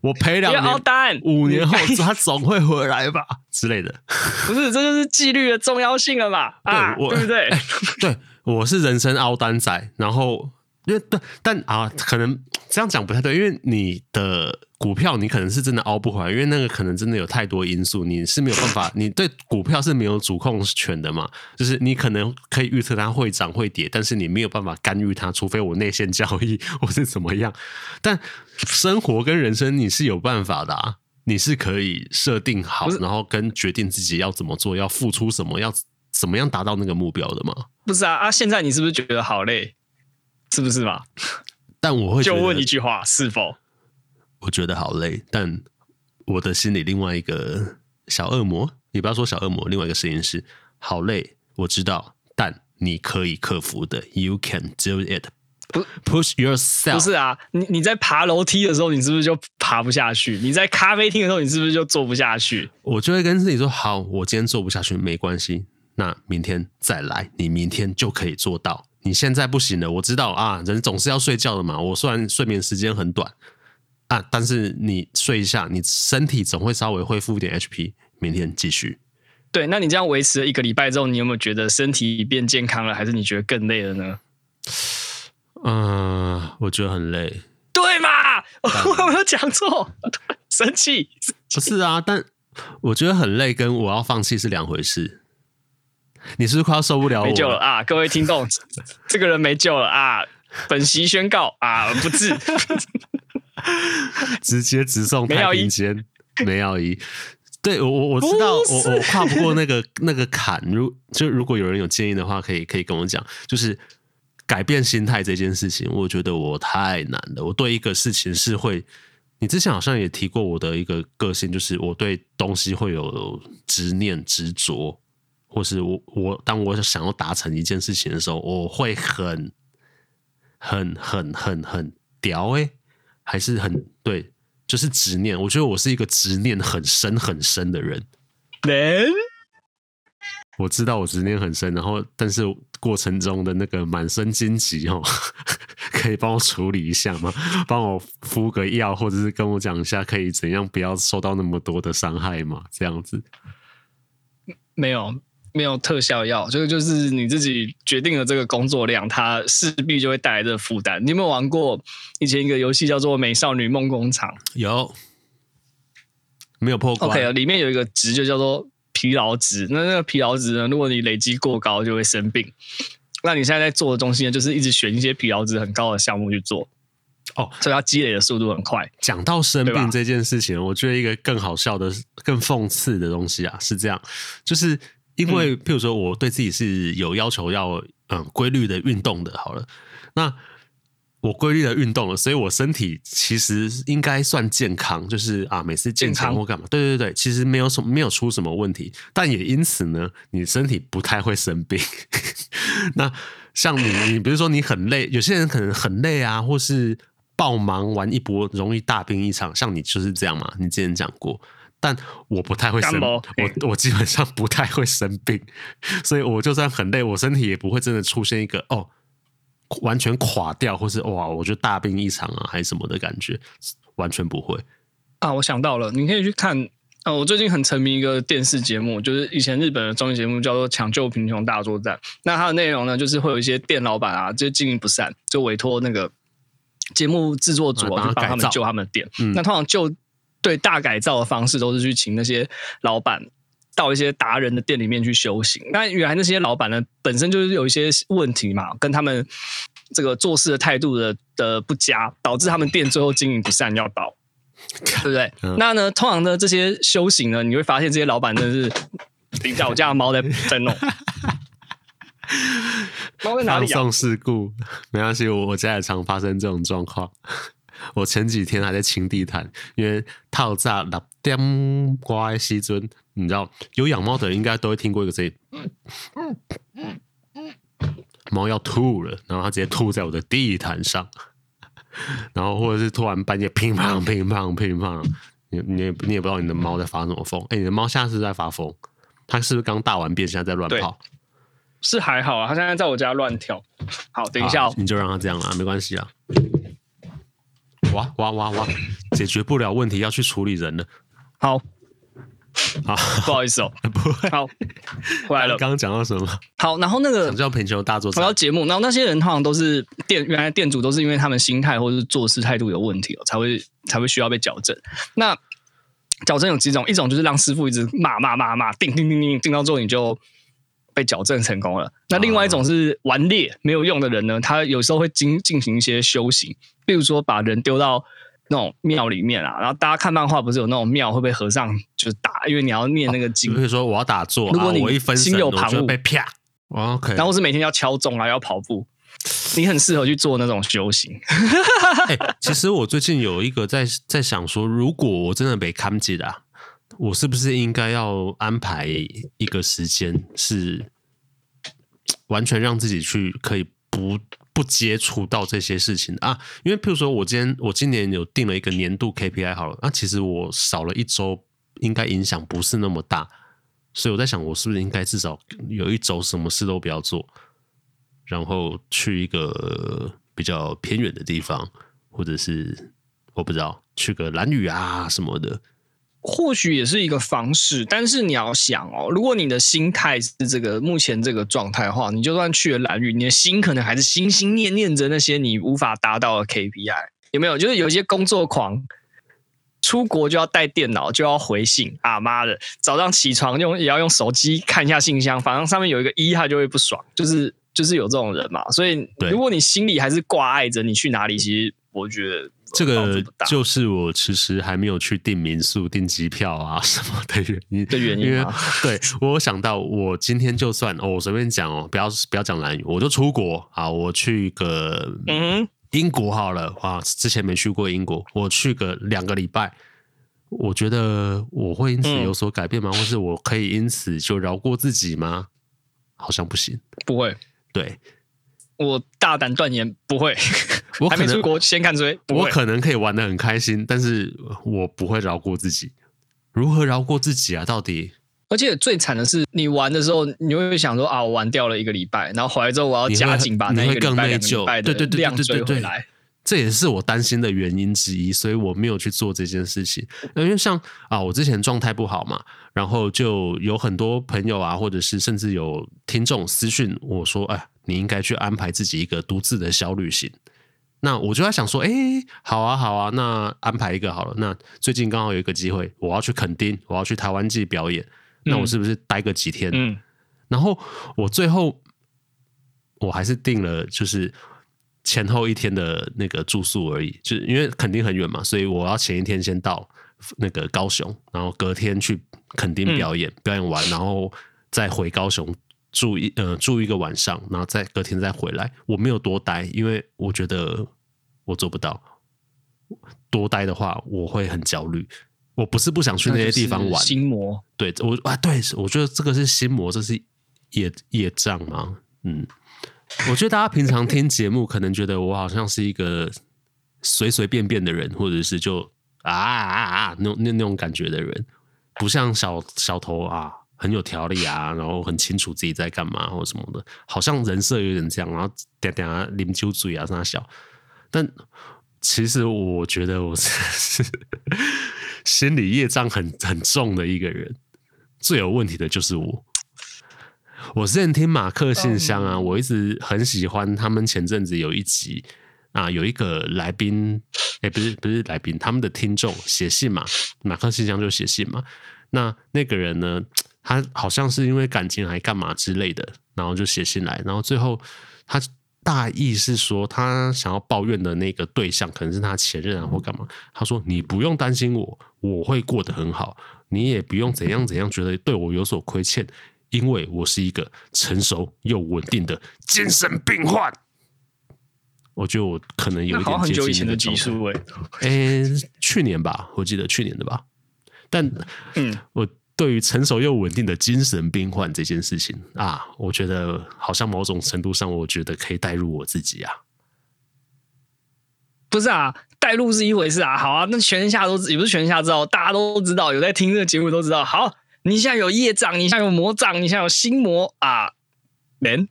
我赔两年，不要凹单，五年后他总会回来吧之类的。不是，这就是纪律的重要性了嘛？啊，对不对？<laughs> 对，我是人生凹单仔，然后。因为但但啊，可能这样讲不太对，因为你的股票你可能是真的熬不回来，因为那个可能真的有太多因素，你是没有办法，你对股票是没有主控权的嘛，就是你可能可以预测它会涨会跌，但是你没有办法干预它，除非我内线交易或是怎么样。但生活跟人生你是有办法的啊，你是可以设定好，然后跟决定自己要怎么做，要付出什么，要怎么样达到那个目标的嘛？不是啊啊！现在你是不是觉得好累？是不是嘛？但我会就问一句话：是否？我觉得好累，但我的心里另外一个小恶魔，你不要说小恶魔，另外一个声音是：好累，我知道，但你可以克服的。You can do it。不，push yourself。不是啊，你你在爬楼梯的时候，你是不是就爬不下去？你在咖啡厅的时候，你是不是就坐不下去？我就会跟自己说：好，我今天做不下去没关系。那明天再来，你明天就可以做到。你现在不行了，我知道啊，人总是要睡觉的嘛。我虽然睡眠时间很短啊，但是你睡一下，你身体总会稍微恢复一点 HP，明天继续。对，那你这样维持了一个礼拜之后，你有没有觉得身体变健康了，还是你觉得更累了呢？嗯、呃，我觉得很累。对嘛？<laughs> 我有没有讲错？<laughs> 生气？不是啊，但我觉得很累，跟我要放弃是两回事。你是不是快要受不了我了？没救了啊！各位听众，<laughs> 这个人没救了啊！本席宣告啊，不治，<laughs> 直接直送太平间。梅药医，对我我我知道，我我跨不过那个那个坎。如就如果有人有建议的话，可以可以跟我讲。就是改变心态这件事情，我觉得我太难了。我对一个事情是会，你之前好像也提过我的一个个性，就是我对东西会有执念执着。或是我我当我想要达成一件事情的时候，我会很很很很很屌哎、欸，还是很对，就是执念。我觉得我是一个执念很深很深的人。人，我知道我执念很深，然后但是过程中的那个满身荆棘哦，<laughs> 可以帮我处理一下吗？帮我敷个药，或者是跟我讲一下可以怎样不要受到那么多的伤害吗？这样子没有。没有特效药，这个就是你自己决定了这个工作量，它势必就会带来这个负担。你有没有玩过以前一个游戏叫做《美少女梦工厂》？有，没有破关。OK，里面有一个值就叫做疲劳值。那那个疲劳值呢，如果你累积过高，就会生病。那你现在在做的东西呢，就是一直选一些疲劳值很高的项目去做。哦，所以它积累的速度很快。讲到生病这件事情，我觉得一个更好笑的、更讽刺的东西啊，是这样，就是。因为，譬如说，我对自己是有要求要嗯规律的运动的。好了，那我规律的运动了，所以我身体其实应该算健康，就是啊，每次健康或干嘛，对对对，其实没有什么没有出什么问题。但也因此呢，你身体不太会生病。<laughs> 那像你，你比如说你很累，有些人可能很累啊，或是爆忙玩一波，容易大病一场。像你就是这样嘛，你之前讲过。但我不太会生，我我基本上不太会生病，<laughs> 所以我就算很累，我身体也不会真的出现一个哦完全垮掉，或是哇，我就大病一场啊，还是什么的感觉，完全不会啊。我想到了，你可以去看啊。我最近很沉迷一个电视节目，就是以前日本的综艺节目，叫做《抢救贫穷大作战》。那它的内容呢，就是会有一些店老板啊，就经营不善，就委托那个节目制作组啊，就帮他们救他们的店。嗯、那通常救。对大改造的方式都是去请那些老板到一些达人的店里面去修行。那原来那些老板呢，本身就是有一些问题嘛，跟他们这个做事的态度的的不佳，导致他们店最后经营不善要倒，<laughs> 对不对？嗯、那呢，通常呢这些修行呢，你会发现这些老板真的是顶着我家的猫在在弄。猫在哪里？放送事故没关系，我我家也常发生这种状况。我前几天还在清地毯，因为套炸六点乖西尊，你知道有养猫的人应该都会听过一个声音，猫要吐了，然后它直接吐在我的地毯上，然后或者是突然半夜乒乓乒乓乒乓，你你也你也不知道你的猫在发什么疯，哎，你的猫现在是在发疯，它是不是刚大完便现在在乱跑？是还好啊，它现在在我家乱跳。好，等一下、哦，你就让它这样啦，没关系啊。哇哇哇哇！解决不了问题，要去处理人了。好，好，不好意思哦，<laughs> 不会。好，回来了。刚刚讲到什么？好，然后那个叫贫穷大作战。回到节目，然后那些人通常都是店原来店主都是因为他们心态或者是做事态度有问题哦，才会才会需要被矫正。那矫正有几种，一种就是让师傅一直骂骂骂骂，叮叮叮叮叮到最后你就被矫正成功了。那另外一种是顽劣没有用的人呢，他有时候会进进行一些修行。比如说，把人丢到那种庙里面啊，然后大家看漫画不是有那种庙会被和尚就是打，因为你要念那个经。比如说我要打坐，如果你心有旁骛，被啪，OK。然后是每天要敲钟啊，要跑步，你很适合去做那种修行。欸、<laughs> 其实我最近有一个在在想说，如果我真的被看紧啊，我是不是应该要安排一个时间，是完全让自己去可以不。不接触到这些事情啊，因为譬如说，我今天我今年有定了一个年度 KPI 好了，那其实我少了一周，应该影响不是那么大，所以我在想，我是不是应该至少有一周什么事都不要做，然后去一个比较偏远的地方，或者是我不知道去个蓝雨啊什么的。或许也是一个方式，但是你要想哦，如果你的心态是这个目前这个状态的话，你就算去了蓝屿，你的心可能还是心心念念着那些你无法达到的 KPI，有没有？就是有些工作狂，出国就要带电脑，就要回信啊妈的，早上起床用也要用手机看一下信箱，反正上面有一个一，他就会不爽，就是就是有这种人嘛。所以如果你心里还是挂碍着你去哪里，其实我觉得。这个就是我其实还没有去订民宿、订机票啊 <laughs> 什么的原因的原因。因为对我想到，我今天就算哦，我随便讲哦，不要不要讲蓝语，我就出国啊，我去个嗯英国好了啊，之前没去过英国，我去个两个礼拜，我觉得我会因此有所改变吗？嗯、或是我可以因此就饶过自己吗？好像不行，不会，对。我大胆断言不会，我还没出国先看追。我可能可以玩的很开心，但是我不会饶过自己。如何饶过自己啊？到底？而且最惨的是，你玩的时候，你会想说啊，我玩掉了一个礼拜，然后回来之后我要加紧把那个礼拜两个礼拜的量追回来。这也是我担心的原因之一，所以我没有去做这件事情。因为像啊，我之前状态不好嘛，然后就有很多朋友啊，或者是甚至有听众私讯我说，哎。你应该去安排自己一个独自的小旅行。那我就在想说，哎，好啊，好啊，那安排一个好了。那最近刚好有一个机会，我要去垦丁，我要去台湾记表演。那我是不是待个几天？嗯。然后我最后我还是定了，就是前后一天的那个住宿而已。就是因为垦丁很远嘛，所以我要前一天先到那个高雄，然后隔天去垦丁表演，表演完然后再回高雄。住一呃住一个晚上，然后再隔天再回来。我没有多待，因为我觉得我做不到。多待的话，我会很焦虑。我不是不想去那些地方玩，心魔。对我啊，对，我觉得这个是心魔，这是业业障吗？嗯，我觉得大家平常听节目，可能觉得我好像是一个随随便便的人，或者是就啊啊啊那那那种感觉的人，不像小小头啊。很有条理啊，然后很清楚自己在干嘛或者什么的，好像人设有点这样，然后点点啊，啉酒醉啊，那小。但其实我觉得我是心理业障很很重的一个人，最有问题的就是我。我之前听马克信箱啊，我一直很喜欢他们前阵子有一集啊，有一个来宾，哎，不是不是来宾，他们的听众写信嘛，马克信箱就写信嘛，那那个人呢？他好像是因为感情还干嘛之类的，然后就写信来，然后最后他大意是说，他想要抱怨的那个对象可能是他前任啊或干嘛。他说：“你不用担心我，我会过得很好，你也不用怎样怎样觉得对我有所亏欠，因为我是一个成熟又稳定的精神病患。”我觉得我可能有一点接近的，很久以前的技术诶，去年吧，我记得去年的吧，但嗯，我。对于成熟又稳定的精神病患这件事情啊，我觉得好像某种程度上，我觉得可以带入我自己啊。不是啊，带入是一回事啊。好啊，那全天下都也不是全天下知道，大家都知道，有在听这个节目都知道。好，你现在有业障，你现在有魔障，你现在有心魔啊。人，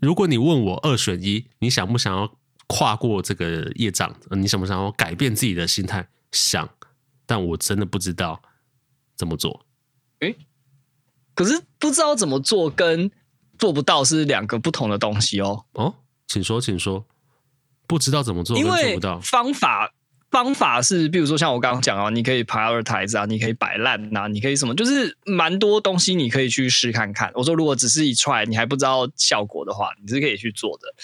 如果你问我二选一，你想不想要跨过这个业障？你想不想要改变自己的心态？想，但我真的不知道怎么做。诶，可是不知道怎么做跟做不到是两个不同的东西哦。哦，请说，请说。不知道怎么做，因为做不到。方法方法是，比如说像我刚刚讲啊，你可以 prioritize 啊，你可以摆烂啊，你可以什么，就是蛮多东西你可以去试看看。我说，如果只是一 try，你还不知道效果的话，你是可以去做的。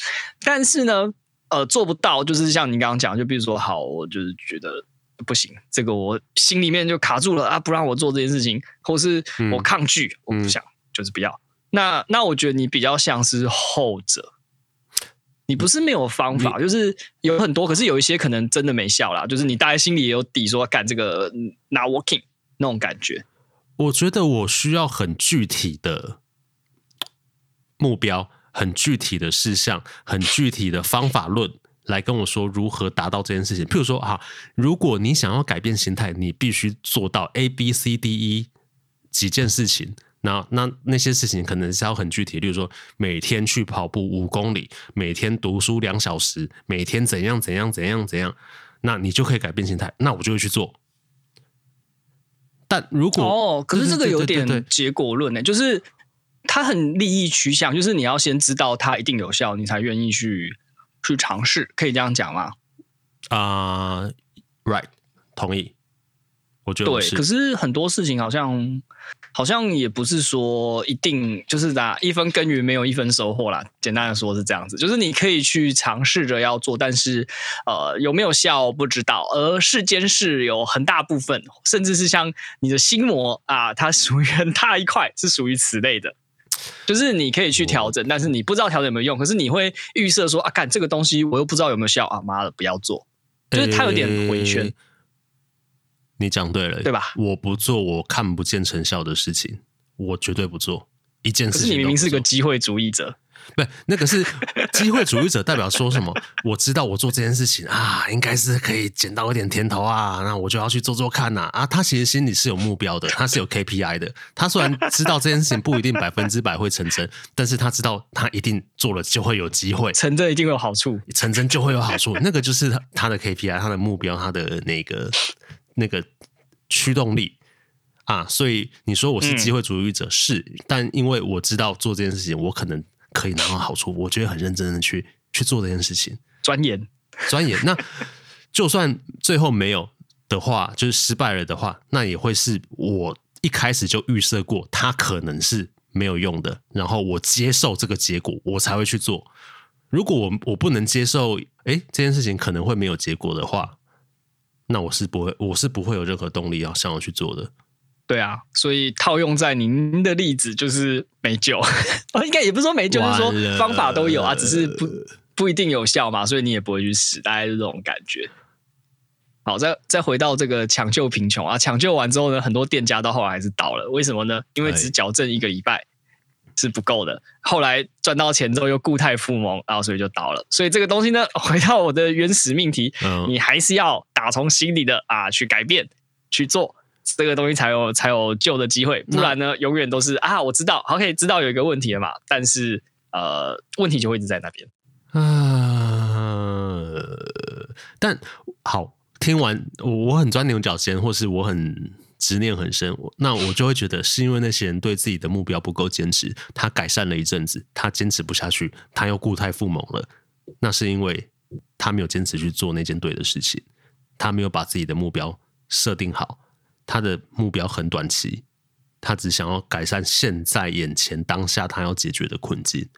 但是呢，呃，做不到，就是像你刚刚讲，就比如说，好，我就是觉得。不行，这个我心里面就卡住了啊！不让我做这件事情，或是我抗拒，嗯、我不想，就是不要。那那我觉得你比较像是后者，你不是没有方法，就是有很多，可是有一些可能真的没效啦。就是你大概心里也有底，说干这个 not working 那种感觉。我觉得我需要很具体的目标，很具体的事项，很具体的方法论。来跟我说如何达到这件事情。譬如说啊，如果你想要改变心态，你必须做到 A、B、C、D、E 几件事情。那那那些事情可能是要很具体，例如说每天去跑步五公里，每天读书两小时，每天怎样怎样怎样怎样，那你就可以改变心态，那我就会去做。但如果哦，可是这个有点结果论呢，就是它很利益取向，就是你要先知道它一定有效，你才愿意去去尝试，可以这样讲吗？啊、uh，right，同意。我觉得对，可是很多事情好像好像也不是说一定就是咋一分耕耘没有一分收获啦。简单的说是这样子，就是你可以去尝试着要做，但是呃有没有效不知道。而世间事有很大部分，甚至是像你的心魔啊，它属于很大一块是属于此类的，就是你可以去调整，但是你不知道调整有没有用。可是你会预设说啊，干这个东西我又不知道有没有效啊，妈的不要做，就是它有点回旋。欸你讲对了，对吧？我不做我看不见成效的事情，我绝对不做一件事情。可是你明明是个机会主义者，不，那个是机会主义者代表说什么？我知道我做这件事情啊，应该是可以捡到一点甜头啊，那我就要去做做看呐。啊，他其实心里是有目标的，他是有 KPI 的。他虽然知道这件事情不一定百分之百会成真，但是他知道他一定做了就会有机会，成真一定会有好处，成真就会有好处。那个就是他他的 KPI，他的目标，他的那个。那个驱动力啊，所以你说我是机会主义者、嗯、是，但因为我知道做这件事情，我可能可以拿到好处，我觉得很认真的去去做这件事情，钻研钻研。那就算最后没有的话，就是失败了的话，那也会是我一开始就预设过，它可能是没有用的，然后我接受这个结果，我才会去做。如果我我不能接受，哎，这件事情可能会没有结果的话。那我是不会，我是不会有任何动力要想要去做的。对啊，所以套用在您的例子就是没救，<laughs> 应该也不是说没救，就是说方法都有啊，只是不不一定有效嘛，所以你也不会去死，大概是这种感觉。好，再再回到这个抢救贫穷啊，抢救完之后呢，很多店家到后来还是倒了，为什么呢？因为只矫正一个礼拜。是不够的，后来赚到钱之后又固态复萌，然后所以就倒了。所以这个东西呢，<laughs> 回到我的原始命题，嗯、你还是要打从心里的啊去改变去做这个东西，才有才有救的机会。不然呢，永远都是啊，我知道，OK，知道有一个问题了嘛，但是呃，问题就会一直在那边。呃，但好，听完我我很钻牛角尖，或是我很。执念很深，那我就会觉得是因为那些人对自己的目标不够坚持，他改善了一阵子，他坚持不下去，他又固态复萌了。那是因为他没有坚持去做那件对的事情，他没有把自己的目标设定好，他的目标很短期，他只想要改善现在眼前当下他要解决的困境，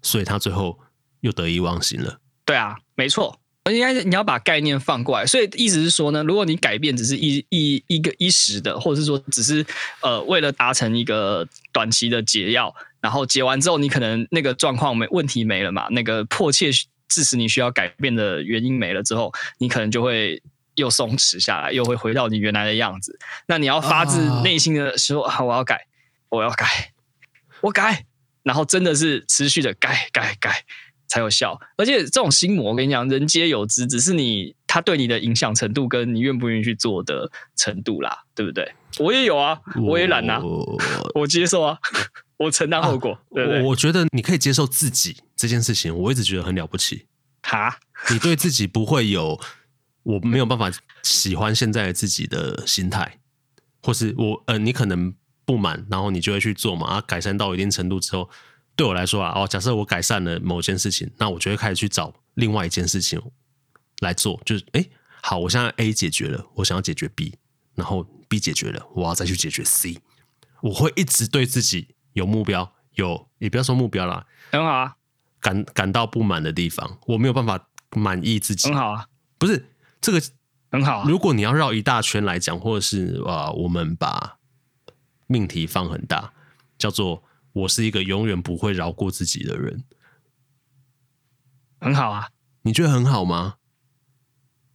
所以他最后又得意忘形了。对啊，没错。应该是你要把概念放过来，所以意思是说呢，如果你改变只是一一一个一时的，或者是说只是呃为了达成一个短期的解药，然后解完之后你可能那个状况没问题没了嘛，那个迫切致使你需要改变的原因没了之后，你可能就会又松弛下来，又会回到你原来的样子。那你要发自内心的说啊，我要改，我要改，我改，然后真的是持续的改改改。才有效，而且这种心魔，我跟你讲，人皆有之，只是你他对你的影响程度，跟你愿不愿意去做的程度啦，对不对？我也有啊，我也懒啊，我，我接受啊，<laughs> 我承担后果？我觉得你可以接受自己这件事情，我一直觉得很了不起。哈，<laughs> 你对自己不会有我没有办法喜欢现在的自己的心态，或是我呃，你可能不满，然后你就会去做嘛，啊，改善到一定程度之后。对我来说啊，哦，假设我改善了某件事情，那我就会开始去找另外一件事情来做。就是，哎，好，我现在 A 解决了，我想要解决 B，然后 B 解决了，我要再去解决 C。我会一直对自己有目标，有也不要说目标啦，很好啊。感感到不满的地方，我没有办法满意自己，很好啊。不是这个很好啊。如果你要绕一大圈来讲，或者是啊，我们把命题放很大，叫做。我是一个永远不会饶过自己的人，很好啊。你觉得很好吗？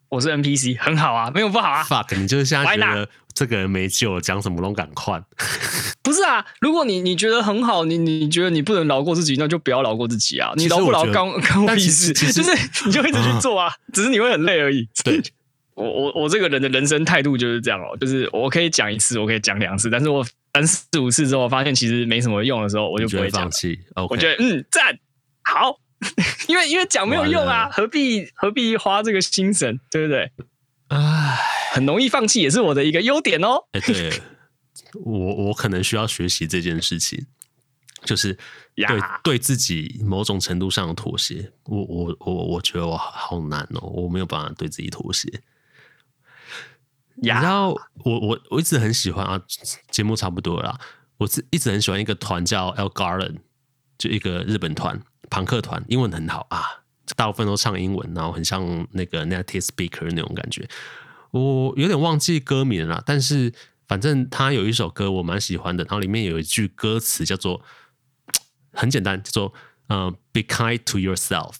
我是 NPC，很好啊，没有不好啊。Fuck，你就是现在觉得这个人没救了，讲什么都敢换。<laughs> 不是啊，如果你你觉得很好，你你觉得你不能饶过自己，那就不要饶过自己啊。你饶不饶，刚刚我屁事。就是你就一直去做啊，嗯、只是你会很累而已。<laughs> 对，我我我这个人的人生态度就是这样哦，就是我可以讲一次，我可以讲两次，但是我。三四五次之后，发现其实没什么用的时候，我就不会放弃。Okay. 我觉得嗯赞好，<laughs> 因为因为讲没有用啊，何必何必花这个心神，对不对？唉，很容易放弃也是我的一个优点哦。哎，对我我可能需要学习这件事情，就是对对自己某种程度上的妥协。我我我我觉得我好难哦，我没有办法对自己妥协。然后我我我一直很喜欢啊，节目差不多了啦。我是一直很喜欢一个团叫 ELLEGARDEN，就一个日本团，朋克团，英文很好啊，大部分都唱英文，然后很像那个 native speaker 那种感觉。我有点忘记歌名了，但是反正他有一首歌我蛮喜欢的，然后里面有一句歌词叫做很简单，叫做呃 “be kind to yourself”，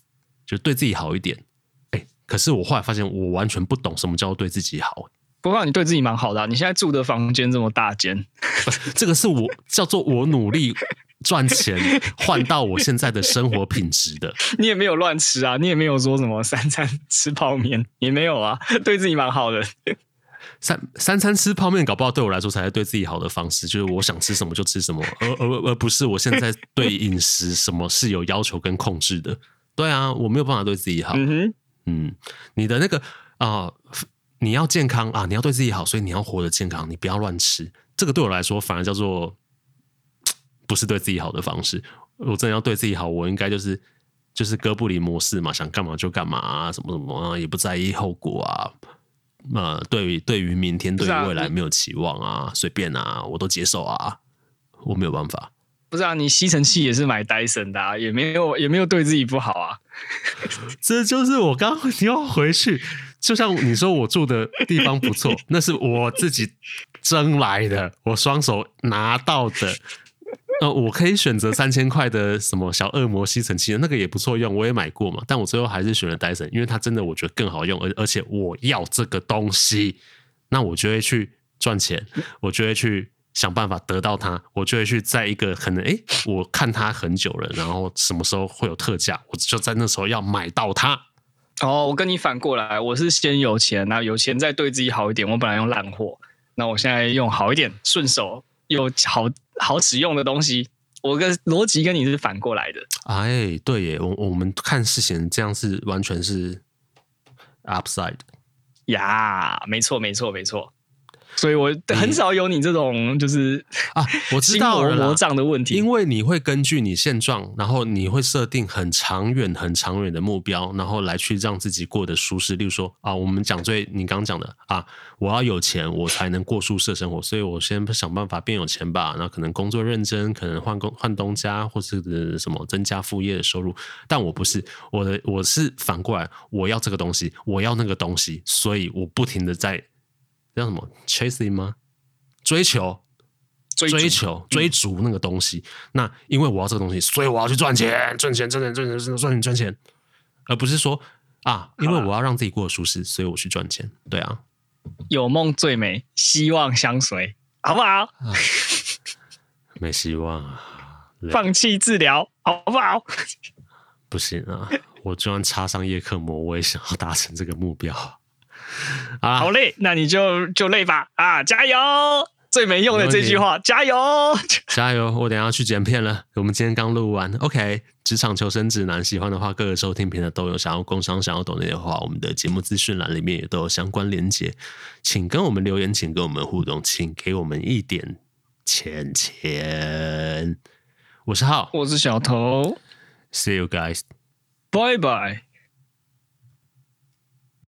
就对自己好一点。哎，可是我后来发现我完全不懂什么叫做对自己好。不过你对自己蛮好的啊，你现在住的房间这么大间，这个是我叫做我努力赚钱换到我现在的生活品质的。<laughs> 你也没有乱吃啊，你也没有说什么三餐吃泡面，<laughs> 也没有啊，对自己蛮好的。三三餐吃泡面，搞不好对我来说才是对自己好的方式，就是我想吃什么就吃什么，而而而不是我现在对饮食什么是有要求跟控制的。对啊，我没有办法对自己好。嗯哼，嗯，你的那个啊。呃你要健康啊！你要对自己好，所以你要活得健康。你不要乱吃，这个对我来说反而叫做不是对自己好的方式。我真的要对自己好，我应该就是就是哥布林模式嘛，想干嘛就干嘛啊，什么什么啊，也不在意后果啊。呃，对于对于明天对于未来没有期望啊，随便啊，我都接受啊，我没有办法。不是啊，你吸尘器也是买戴森的啊，也没有也没有对自己不好啊。<laughs> 这就是我刚你要回去。就像你说，我住的地方不错，那是我自己争来的，我双手拿到的。呃，我可以选择三千块的什么小恶魔吸尘器，那个也不错用，我也买过嘛。但我最后还是选了戴森，因为它真的我觉得更好用，而而且我要这个东西，那我就会去赚钱，我就会去想办法得到它，我就会去在一个可能哎，我看它很久了，然后什么时候会有特价，我就在那时候要买到它。哦，我跟你反过来，我是先有钱，然后有钱再对自己好一点。我本来用烂货，那我现在用好一点、顺手又好好使用的东西。我跟逻辑跟你是反过来的。哎，对耶，我我们看事情这样是完全是 upside。呀，没错，没错，没错。所以我很少有你这种就是啊，我知道了魔障的问题，因为你会根据你现状，然后你会设定很长远、很长远的目标，然后来去让自己过得舒适。例如说啊，我们讲最你刚刚讲的啊，我要有钱，我才能过舒适的生活，所以我先想办法变有钱吧。那可能工作认真，可能换工换东家，或是什么增加副业的收入。但我不是我的，我是反过来，我要这个东西，我要那个东西，所以我不停的在。叫什么？chasing 吗？追求、追求、追逐那个东西。嗯、那因为我要这个东西，所以我要去赚钱，赚钱，赚钱，赚钱，赚钱，赚钱，而不是说啊，因为我要让自己过得舒适，所以我去赚钱。对啊，有梦最美，希望相随，好不好？啊、<laughs> 没希望啊，放弃治疗，好不好？不行啊，我就算插上叶克膜，我也想要达成这个目标。<laughs> 啊，好累，那你就就累吧啊！加油，最没用的这句话，加油，<laughs> 加油！我等下去剪片了。我们今天刚录完，OK。职场求生指南，喜欢的话，各个收听平台都有。想要工商、想要抖内的话，我们的节目资讯栏里面也都有相关连接，请跟我们留言，请跟我们互动，请给我们一点钱钱。我是浩，我是小头，See you guys，拜拜。